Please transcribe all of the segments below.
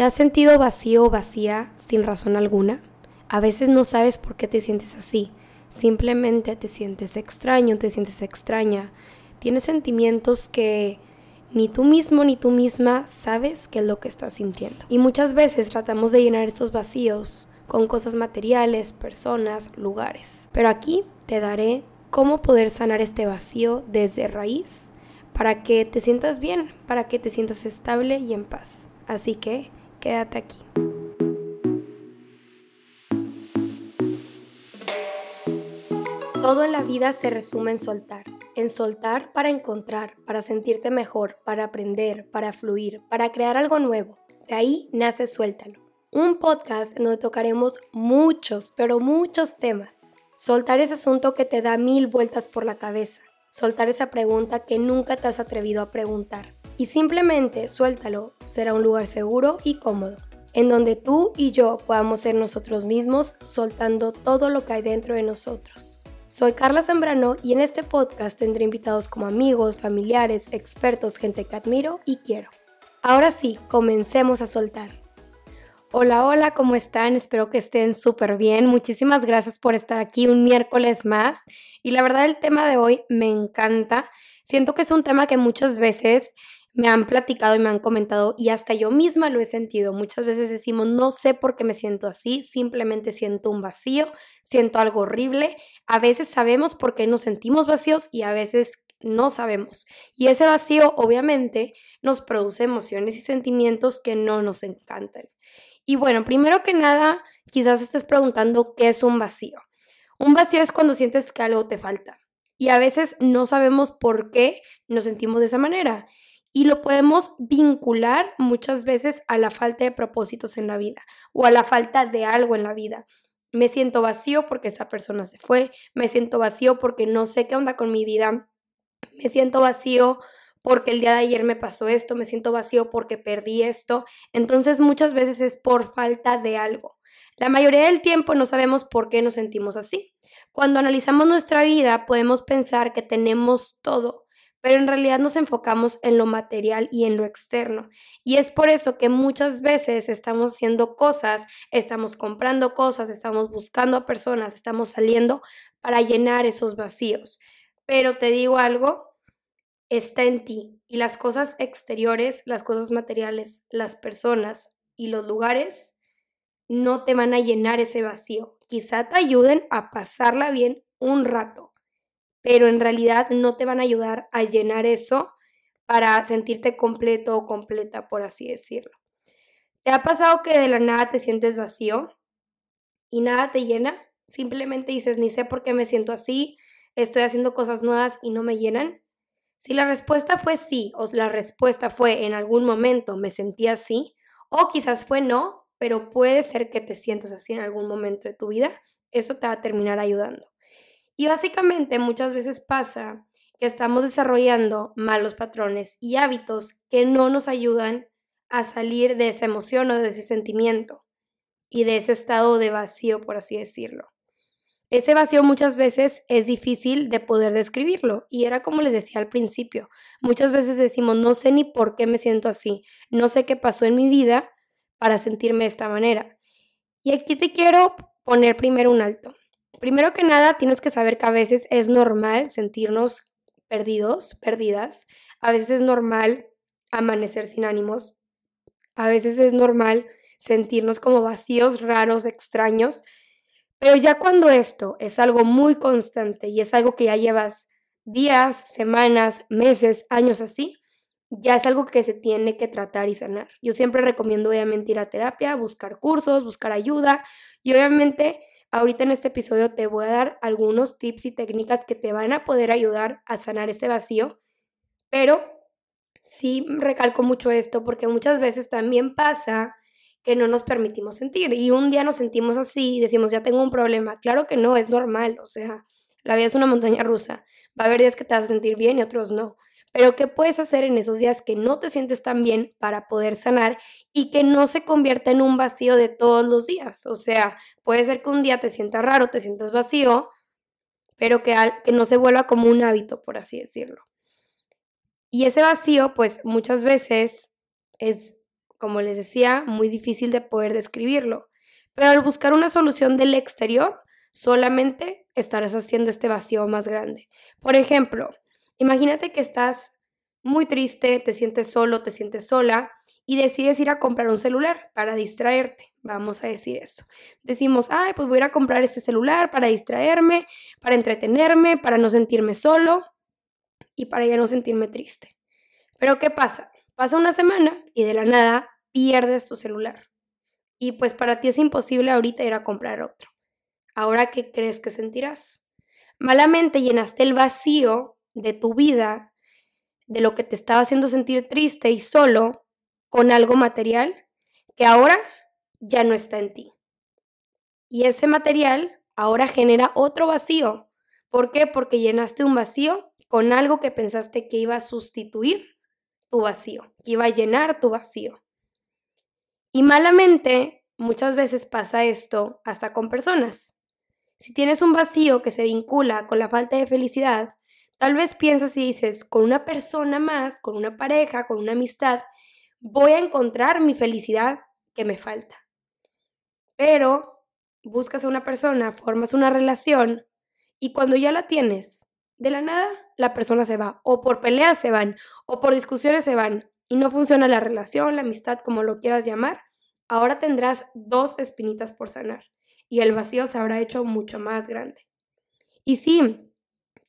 ¿Te has sentido vacío o vacía sin razón alguna? A veces no sabes por qué te sientes así. Simplemente te sientes extraño, te sientes extraña. Tienes sentimientos que ni tú mismo ni tú misma sabes qué es lo que estás sintiendo. Y muchas veces tratamos de llenar estos vacíos con cosas materiales, personas, lugares. Pero aquí te daré cómo poder sanar este vacío desde raíz para que te sientas bien, para que te sientas estable y en paz. Así que quédate aquí. Todo en la vida se resume en soltar. En soltar para encontrar, para sentirte mejor, para aprender, para fluir, para crear algo nuevo. De ahí nace Suéltalo. Un podcast en donde tocaremos muchos, pero muchos temas. Soltar ese asunto que te da mil vueltas por la cabeza. Soltar esa pregunta que nunca te has atrevido a preguntar y simplemente suéltalo. Será un lugar seguro y cómodo, en donde tú y yo podamos ser nosotros mismos soltando todo lo que hay dentro de nosotros. Soy Carla Zambrano y en este podcast tendré invitados como amigos, familiares, expertos, gente que admiro y quiero. Ahora sí, comencemos a soltar. Hola, hola, ¿cómo están? Espero que estén súper bien. Muchísimas gracias por estar aquí un miércoles más. Y la verdad el tema de hoy me encanta. Siento que es un tema que muchas veces me han platicado y me han comentado y hasta yo misma lo he sentido. Muchas veces decimos, no sé por qué me siento así, simplemente siento un vacío, siento algo horrible. A veces sabemos por qué nos sentimos vacíos y a veces no sabemos. Y ese vacío obviamente nos produce emociones y sentimientos que no nos encantan. Y bueno, primero que nada, quizás estés preguntando qué es un vacío. Un vacío es cuando sientes que algo te falta. Y a veces no sabemos por qué nos sentimos de esa manera y lo podemos vincular muchas veces a la falta de propósitos en la vida o a la falta de algo en la vida. Me siento vacío porque esa persona se fue, me siento vacío porque no sé qué onda con mi vida, me siento vacío porque el día de ayer me pasó esto, me siento vacío porque perdí esto. Entonces muchas veces es por falta de algo. La mayoría del tiempo no sabemos por qué nos sentimos así. Cuando analizamos nuestra vida podemos pensar que tenemos todo, pero en realidad nos enfocamos en lo material y en lo externo. Y es por eso que muchas veces estamos haciendo cosas, estamos comprando cosas, estamos buscando a personas, estamos saliendo para llenar esos vacíos. Pero te digo algo, está en ti y las cosas exteriores, las cosas materiales, las personas y los lugares no te van a llenar ese vacío. Quizá te ayuden a pasarla bien un rato pero en realidad no te van a ayudar a llenar eso para sentirte completo o completa, por así decirlo. ¿Te ha pasado que de la nada te sientes vacío y nada te llena? Simplemente dices, ni sé por qué me siento así, estoy haciendo cosas nuevas y no me llenan. Si la respuesta fue sí, o la respuesta fue en algún momento me sentí así, o quizás fue no, pero puede ser que te sientas así en algún momento de tu vida, eso te va a terminar ayudando. Y básicamente muchas veces pasa que estamos desarrollando malos patrones y hábitos que no nos ayudan a salir de esa emoción o de ese sentimiento y de ese estado de vacío, por así decirlo. Ese vacío muchas veces es difícil de poder describirlo y era como les decía al principio, muchas veces decimos no sé ni por qué me siento así, no sé qué pasó en mi vida para sentirme de esta manera. Y aquí te quiero poner primero un alto. Primero que nada, tienes que saber que a veces es normal sentirnos perdidos, perdidas. A veces es normal amanecer sin ánimos. A veces es normal sentirnos como vacíos, raros, extraños. Pero ya cuando esto es algo muy constante y es algo que ya llevas días, semanas, meses, años así, ya es algo que se tiene que tratar y sanar. Yo siempre recomiendo obviamente ir a terapia, buscar cursos, buscar ayuda y obviamente Ahorita en este episodio te voy a dar algunos tips y técnicas que te van a poder ayudar a sanar este vacío, pero sí recalco mucho esto porque muchas veces también pasa que no nos permitimos sentir y un día nos sentimos así y decimos, ya tengo un problema. Claro que no, es normal, o sea, la vida es una montaña rusa. Va a haber días que te vas a sentir bien y otros no. Pero ¿qué puedes hacer en esos días que no te sientes tan bien para poder sanar y que no se convierta en un vacío de todos los días? O sea, puede ser que un día te sientas raro, te sientas vacío, pero que, que no se vuelva como un hábito, por así decirlo. Y ese vacío, pues muchas veces es como les decía, muy difícil de poder describirlo. Pero al buscar una solución del exterior, solamente estarás haciendo este vacío más grande. Por ejemplo, imagínate que estás muy triste, te sientes solo, te sientes sola y decides ir a comprar un celular para distraerte, vamos a decir eso. Decimos, ay, pues voy a ir a comprar este celular para distraerme, para entretenerme, para no sentirme solo y para ya no sentirme triste. Pero ¿qué pasa? Pasa una semana y de la nada pierdes tu celular. Y pues para ti es imposible ahorita ir a comprar otro. Ahora, ¿qué crees que sentirás? Malamente llenaste el vacío de tu vida, de lo que te estaba haciendo sentir triste y solo, con algo material que ahora ya no está en ti. Y ese material ahora genera otro vacío. ¿Por qué? Porque llenaste un vacío con algo que pensaste que iba a sustituir tu vacío, que iba a llenar tu vacío. Y malamente, muchas veces pasa esto hasta con personas. Si tienes un vacío que se vincula con la falta de felicidad, tal vez piensas y dices, con una persona más, con una pareja, con una amistad, voy a encontrar mi felicidad que me falta. Pero buscas a una persona, formas una relación y cuando ya la tienes, de la nada la persona se va, o por peleas se van, o por discusiones se van, y no funciona la relación, la amistad, como lo quieras llamar, ahora tendrás dos espinitas por sanar y el vacío se habrá hecho mucho más grande. Y sí,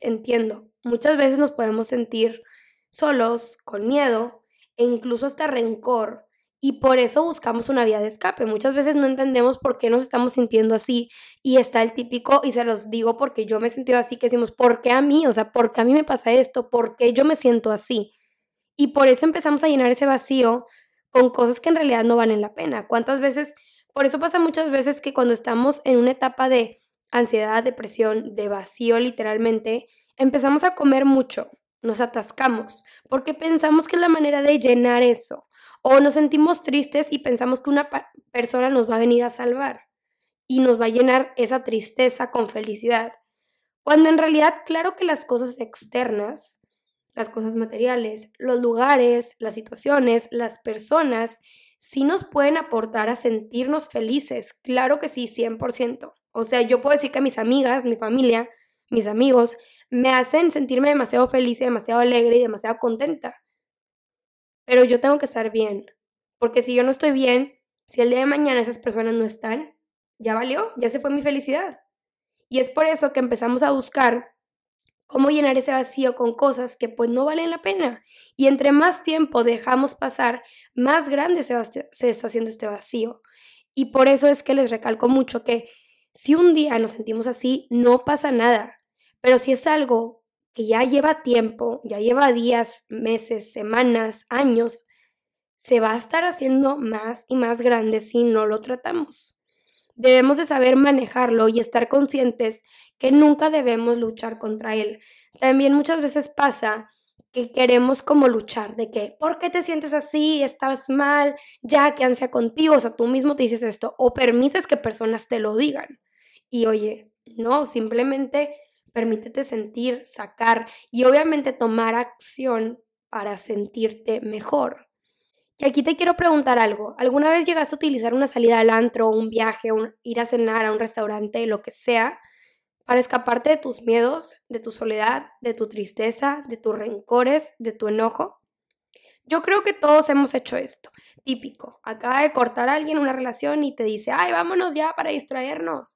entiendo, muchas veces nos podemos sentir solos, con miedo e incluso hasta rencor. Y por eso buscamos una vía de escape. Muchas veces no entendemos por qué nos estamos sintiendo así. Y está el típico, y se los digo porque yo me he sentido así, que decimos, ¿por qué a mí? O sea, ¿por qué a mí me pasa esto? ¿Por qué yo me siento así? Y por eso empezamos a llenar ese vacío con cosas que en realidad no valen la pena. ¿Cuántas veces por eso pasa muchas veces que cuando estamos en una etapa de ansiedad, depresión, de vacío literalmente, empezamos a comer mucho, nos atascamos, porque pensamos que es la manera de llenar eso. O nos sentimos tristes y pensamos que una persona nos va a venir a salvar y nos va a llenar esa tristeza con felicidad. Cuando en realidad, claro que las cosas externas, las cosas materiales, los lugares, las situaciones, las personas, sí nos pueden aportar a sentirnos felices. Claro que sí, 100%. O sea, yo puedo decir que mis amigas, mi familia, mis amigos, me hacen sentirme demasiado feliz y demasiado alegre y demasiado contenta. Pero yo tengo que estar bien. Porque si yo no estoy bien, si el día de mañana esas personas no están, ya valió, ya se fue mi felicidad. Y es por eso que empezamos a buscar cómo llenar ese vacío con cosas que pues no valen la pena. Y entre más tiempo dejamos pasar, más grande se, se está haciendo este vacío. Y por eso es que les recalco mucho que si un día nos sentimos así, no pasa nada. Pero si es algo que ya lleva tiempo, ya lleva días, meses, semanas, años, se va a estar haciendo más y más grande si no lo tratamos. Debemos de saber manejarlo y estar conscientes que nunca debemos luchar contra él. También muchas veces pasa que queremos como luchar, de que, ¿por qué te sientes así? ¿Estás mal? Ya, que ansia contigo, o sea, tú mismo te dices esto, o permites que personas te lo digan. Y oye, no, simplemente permítete sentir, sacar y obviamente tomar acción para sentirte mejor. Y aquí te quiero preguntar algo. ¿Alguna vez llegaste a utilizar una salida al antro, un viaje, ir a cenar a un restaurante, lo que sea, para escaparte de tus miedos, de tu soledad, de tu tristeza, de tus rencores, de tu enojo? Yo creo que todos hemos hecho esto. Típico. Acaba de cortar alguien una relación y te dice, ay, vámonos ya para distraernos.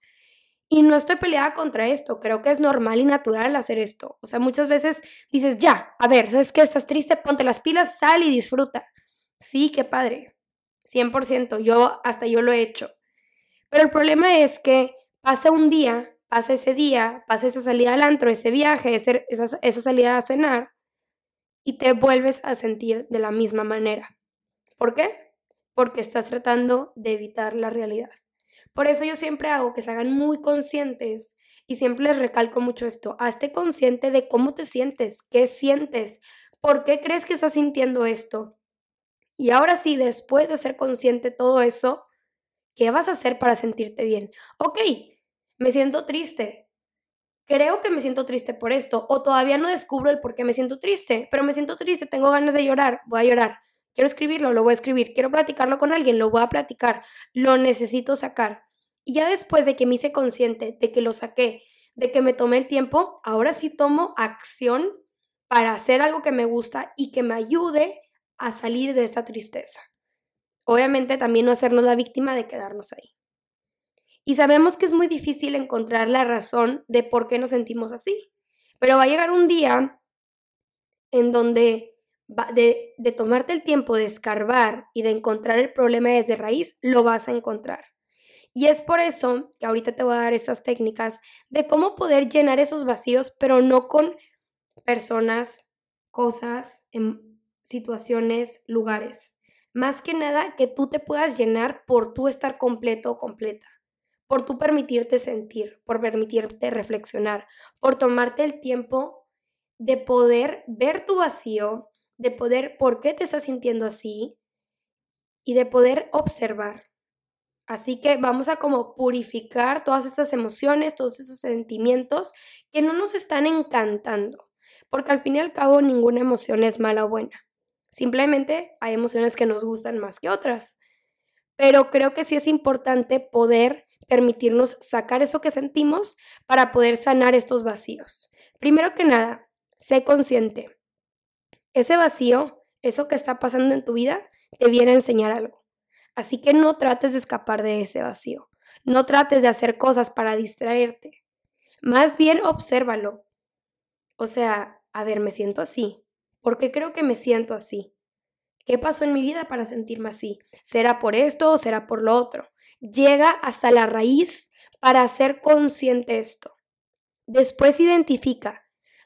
Y no estoy peleada contra esto, creo que es normal y natural hacer esto. O sea, muchas veces dices, ya, a ver, ¿sabes qué? Estás triste, ponte las pilas, sal y disfruta. Sí, qué padre. 100%, yo hasta yo lo he hecho. Pero el problema es que pasa un día pasa ese día, pasa esa salida al antro, ese viaje, esa, esa salida a cenar, y te vuelves a sentir de la misma manera. ¿Por qué? Porque estás tratando de evitar la realidad. Por eso yo siempre hago que se hagan muy conscientes y siempre les recalco mucho esto. Hazte consciente de cómo te sientes, qué sientes, por qué crees que estás sintiendo esto. Y ahora sí, después de ser consciente de todo eso, ¿qué vas a hacer para sentirte bien? Ok, me siento triste. Creo que me siento triste por esto, o todavía no descubro el por qué me siento triste, pero me siento triste, tengo ganas de llorar, voy a llorar. Quiero escribirlo, lo voy a escribir. Quiero platicarlo con alguien, lo voy a platicar. Lo necesito sacar. Y ya después de que me hice consciente de que lo saqué, de que me tomé el tiempo, ahora sí tomo acción para hacer algo que me gusta y que me ayude a salir de esta tristeza. Obviamente también no hacernos la víctima de quedarnos ahí. Y sabemos que es muy difícil encontrar la razón de por qué nos sentimos así. Pero va a llegar un día en donde de, de tomarte el tiempo de escarbar y de encontrar el problema desde raíz, lo vas a encontrar. Y es por eso que ahorita te voy a dar estas técnicas de cómo poder llenar esos vacíos, pero no con personas, cosas, em, situaciones, lugares. Más que nada que tú te puedas llenar por tú estar completo o completa, por tú permitirte sentir, por permitirte reflexionar, por tomarte el tiempo de poder ver tu vacío, de poder por qué te estás sintiendo así y de poder observar. Así que vamos a como purificar todas estas emociones, todos esos sentimientos que no nos están encantando, porque al fin y al cabo ninguna emoción es mala o buena. Simplemente hay emociones que nos gustan más que otras. Pero creo que sí es importante poder permitirnos sacar eso que sentimos para poder sanar estos vacíos. Primero que nada, sé consciente. Ese vacío, eso que está pasando en tu vida, te viene a enseñar algo. Así que no trates de escapar de ese vacío. No trates de hacer cosas para distraerte. Más bien obsérvalo. O sea, a ver, me siento así. ¿Por qué creo que me siento así? ¿Qué pasó en mi vida para sentirme así? ¿Será por esto o será por lo otro? Llega hasta la raíz para hacer consciente esto. Después identifica,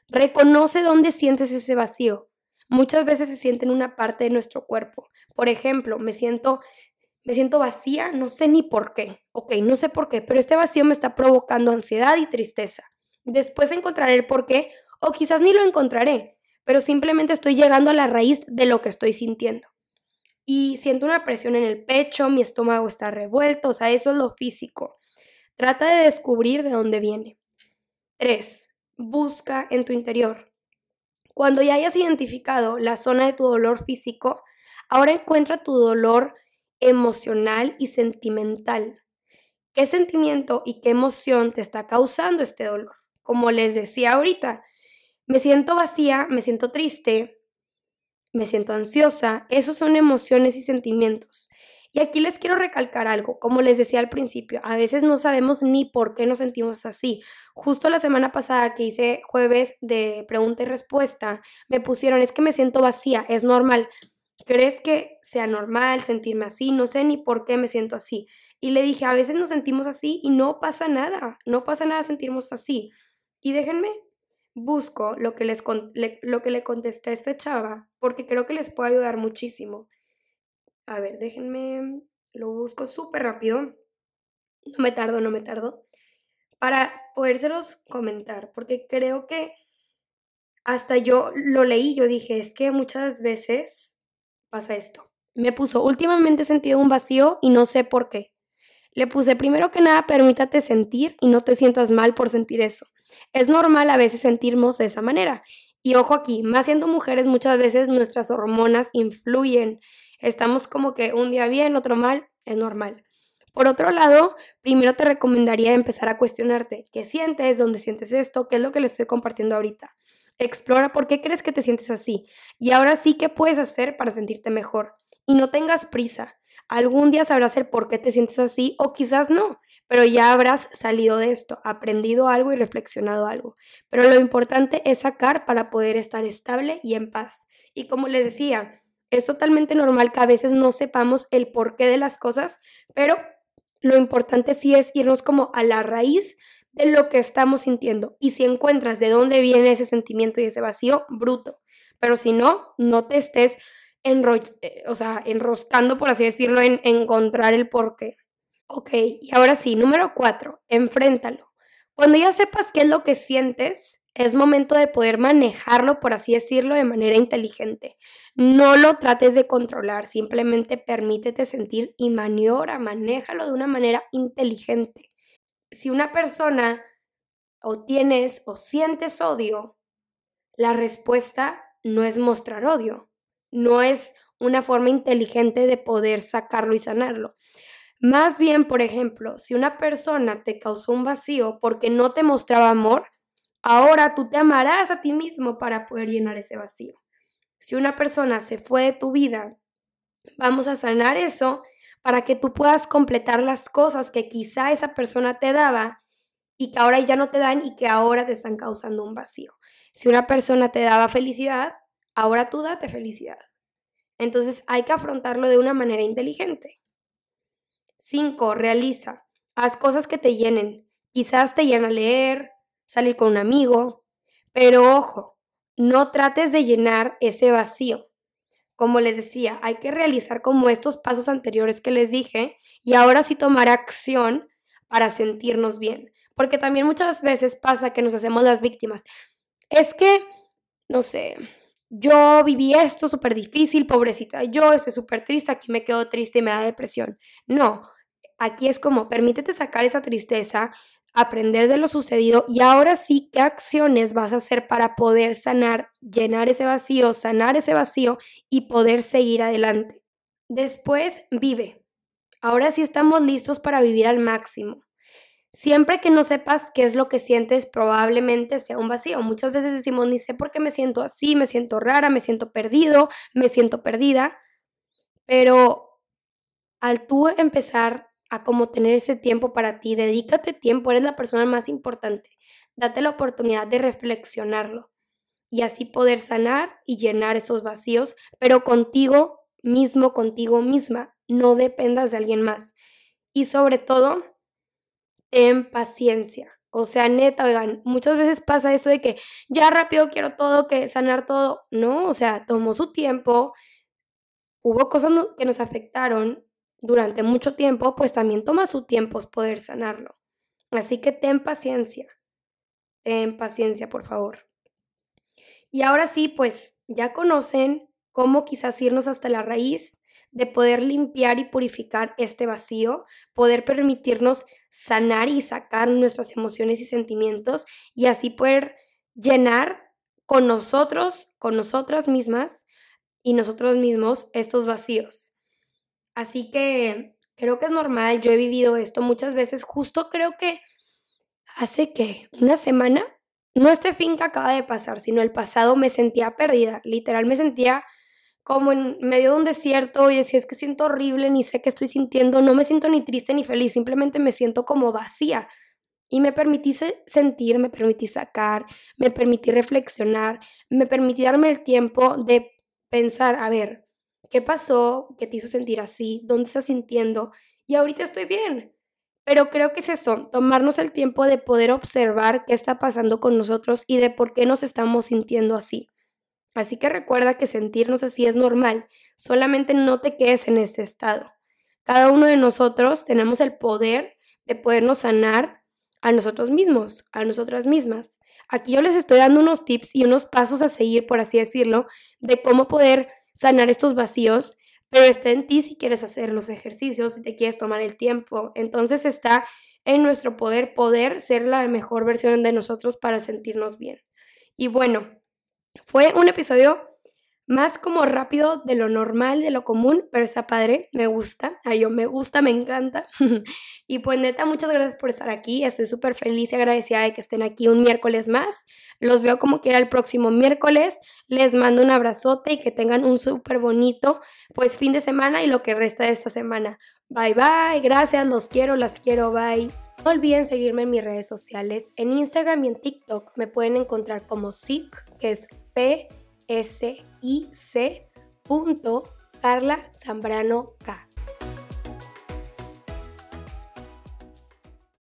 reconoce dónde sientes ese vacío. Muchas veces se siente en una parte de nuestro cuerpo. Por ejemplo, me siento me siento vacía, no sé ni por qué. Ok, no sé por qué, pero este vacío me está provocando ansiedad y tristeza. Después encontraré el por qué, o quizás ni lo encontraré, pero simplemente estoy llegando a la raíz de lo que estoy sintiendo. Y siento una presión en el pecho, mi estómago está revuelto, o sea, eso es lo físico. Trata de descubrir de dónde viene. 3. Busca en tu interior. Cuando ya hayas identificado la zona de tu dolor físico, ahora encuentra tu dolor emocional y sentimental. ¿Qué sentimiento y qué emoción te está causando este dolor? Como les decía ahorita, me siento vacía, me siento triste, me siento ansiosa. Esos son emociones y sentimientos. Y aquí les quiero recalcar algo, como les decía al principio, a veces no sabemos ni por qué nos sentimos así. Justo la semana pasada que hice jueves de pregunta y respuesta, me pusieron, es que me siento vacía, es normal. ¿Crees que sea normal sentirme así? No sé ni por qué me siento así. Y le dije, a veces nos sentimos así y no pasa nada, no pasa nada sentirnos así. Y déjenme, busco lo que, les lo que le contesté a esta chava, porque creo que les puede ayudar muchísimo. A ver, déjenme, lo busco súper rápido. No me tardo, no me tardo. Para podérselos comentar, porque creo que hasta yo lo leí, yo dije, es que muchas veces pasa esto. Me puso, últimamente he sentido un vacío y no sé por qué. Le puse, primero que nada, permítate sentir y no te sientas mal por sentir eso. Es normal a veces sentirnos de esa manera. Y ojo aquí, más siendo mujeres, muchas veces nuestras hormonas influyen. Estamos como que un día bien, otro mal, es normal. Por otro lado, primero te recomendaría empezar a cuestionarte qué sientes, dónde sientes esto, qué es lo que le estoy compartiendo ahorita. Explora por qué crees que te sientes así y ahora sí qué puedes hacer para sentirte mejor. Y no tengas prisa. Algún día sabrás el por qué te sientes así o quizás no, pero ya habrás salido de esto, aprendido algo y reflexionado algo. Pero lo importante es sacar para poder estar estable y en paz. Y como les decía, es totalmente normal que a veces no sepamos el porqué de las cosas, pero lo importante sí es irnos como a la raíz de lo que estamos sintiendo. Y si encuentras de dónde viene ese sentimiento y ese vacío, bruto. Pero si no, no te estés eh, o sea, enroscando, por así decirlo, en encontrar el porqué. Ok, y ahora sí, número cuatro, enfréntalo. Cuando ya sepas qué es lo que sientes, es momento de poder manejarlo, por así decirlo, de manera inteligente. No lo trates de controlar, simplemente permítete sentir y maniobra, manéjalo de una manera inteligente si una persona o tienes o sientes odio, la respuesta no es mostrar odio, no es una forma inteligente de poder sacarlo y sanarlo. Más bien, por ejemplo, si una persona te causó un vacío porque no te mostraba amor, ahora tú te amarás a ti mismo para poder llenar ese vacío. Si una persona se fue de tu vida, vamos a sanar eso para que tú puedas completar las cosas que quizá esa persona te daba y que ahora ya no te dan y que ahora te están causando un vacío. Si una persona te daba felicidad, ahora tú date felicidad. Entonces hay que afrontarlo de una manera inteligente. 5. Realiza. Haz cosas que te llenen. Quizás te llena leer, salir con un amigo, pero ojo, no trates de llenar ese vacío. Como les decía, hay que realizar como estos pasos anteriores que les dije y ahora sí tomar acción para sentirnos bien. Porque también muchas veces pasa que nos hacemos las víctimas. Es que, no sé, yo viví esto súper difícil, pobrecita, yo estoy súper triste, aquí me quedo triste y me da depresión. No, aquí es como, permítete sacar esa tristeza, aprender de lo sucedido y ahora sí, ¿qué acciones vas a hacer para poder sanar, llenar ese vacío, sanar ese vacío y poder seguir adelante? Después, vive. Ahora sí estamos listos para vivir al máximo. Siempre que no sepas qué es lo que sientes, probablemente sea un vacío. Muchas veces decimos, ni sé por qué me siento así, me siento rara, me siento perdido, me siento perdida. Pero al tú empezar a como tener ese tiempo para ti, dedícate tiempo, eres la persona más importante. Date la oportunidad de reflexionarlo y así poder sanar y llenar esos vacíos, pero contigo mismo, contigo misma. No dependas de alguien más. Y sobre todo, ten paciencia. O sea, neta, oigan, muchas veces pasa eso de que ya rápido quiero todo, que sanar todo. No, o sea, tomó su tiempo, hubo cosas que nos afectaron durante mucho tiempo, pues también toma su tiempo poder sanarlo. Así que ten paciencia, ten paciencia, por favor. Y ahora sí, pues ya conocen cómo quizás irnos hasta la raíz de poder limpiar y purificar este vacío, poder permitirnos sanar y sacar nuestras emociones y sentimientos y así poder llenar con nosotros, con nosotras mismas y nosotros mismos estos vacíos. Así que creo que es normal, yo he vivido esto muchas veces, justo creo que hace que una semana, no este fin que acaba de pasar, sino el pasado me sentía perdida, literal me sentía como en medio de un desierto y decía, es que siento horrible, ni sé qué estoy sintiendo, no me siento ni triste ni feliz, simplemente me siento como vacía. Y me permití sentir, me permití sacar, me permití reflexionar, me permití darme el tiempo de pensar, a ver, ¿qué pasó? ¿Qué te hizo sentir así? ¿Dónde estás sintiendo? Y ahorita estoy bien. Pero creo que es eso, tomarnos el tiempo de poder observar qué está pasando con nosotros y de por qué nos estamos sintiendo así. Así que recuerda que sentirnos así es normal, solamente no te quedes en ese estado. Cada uno de nosotros tenemos el poder de podernos sanar a nosotros mismos, a nosotras mismas. Aquí yo les estoy dando unos tips y unos pasos a seguir, por así decirlo, de cómo poder sanar estos vacíos, pero está en ti si quieres hacer los ejercicios, si te quieres tomar el tiempo. Entonces está en nuestro poder poder ser la mejor versión de nosotros para sentirnos bien. Y bueno, fue un episodio más como rápido de lo normal, de lo común, pero está padre, me gusta, a yo me gusta, me encanta. y pues neta, muchas gracias por estar aquí, estoy súper feliz y agradecida de que estén aquí un miércoles más. Los veo como quiera el próximo miércoles, les mando un abrazote y que tengan un súper bonito pues fin de semana y lo que resta de esta semana. Bye bye, gracias, los quiero, las quiero, bye. No olviden seguirme en mis redes sociales, en Instagram y en TikTok me pueden encontrar como SIC, que es P S I C. Carla Zambrano K.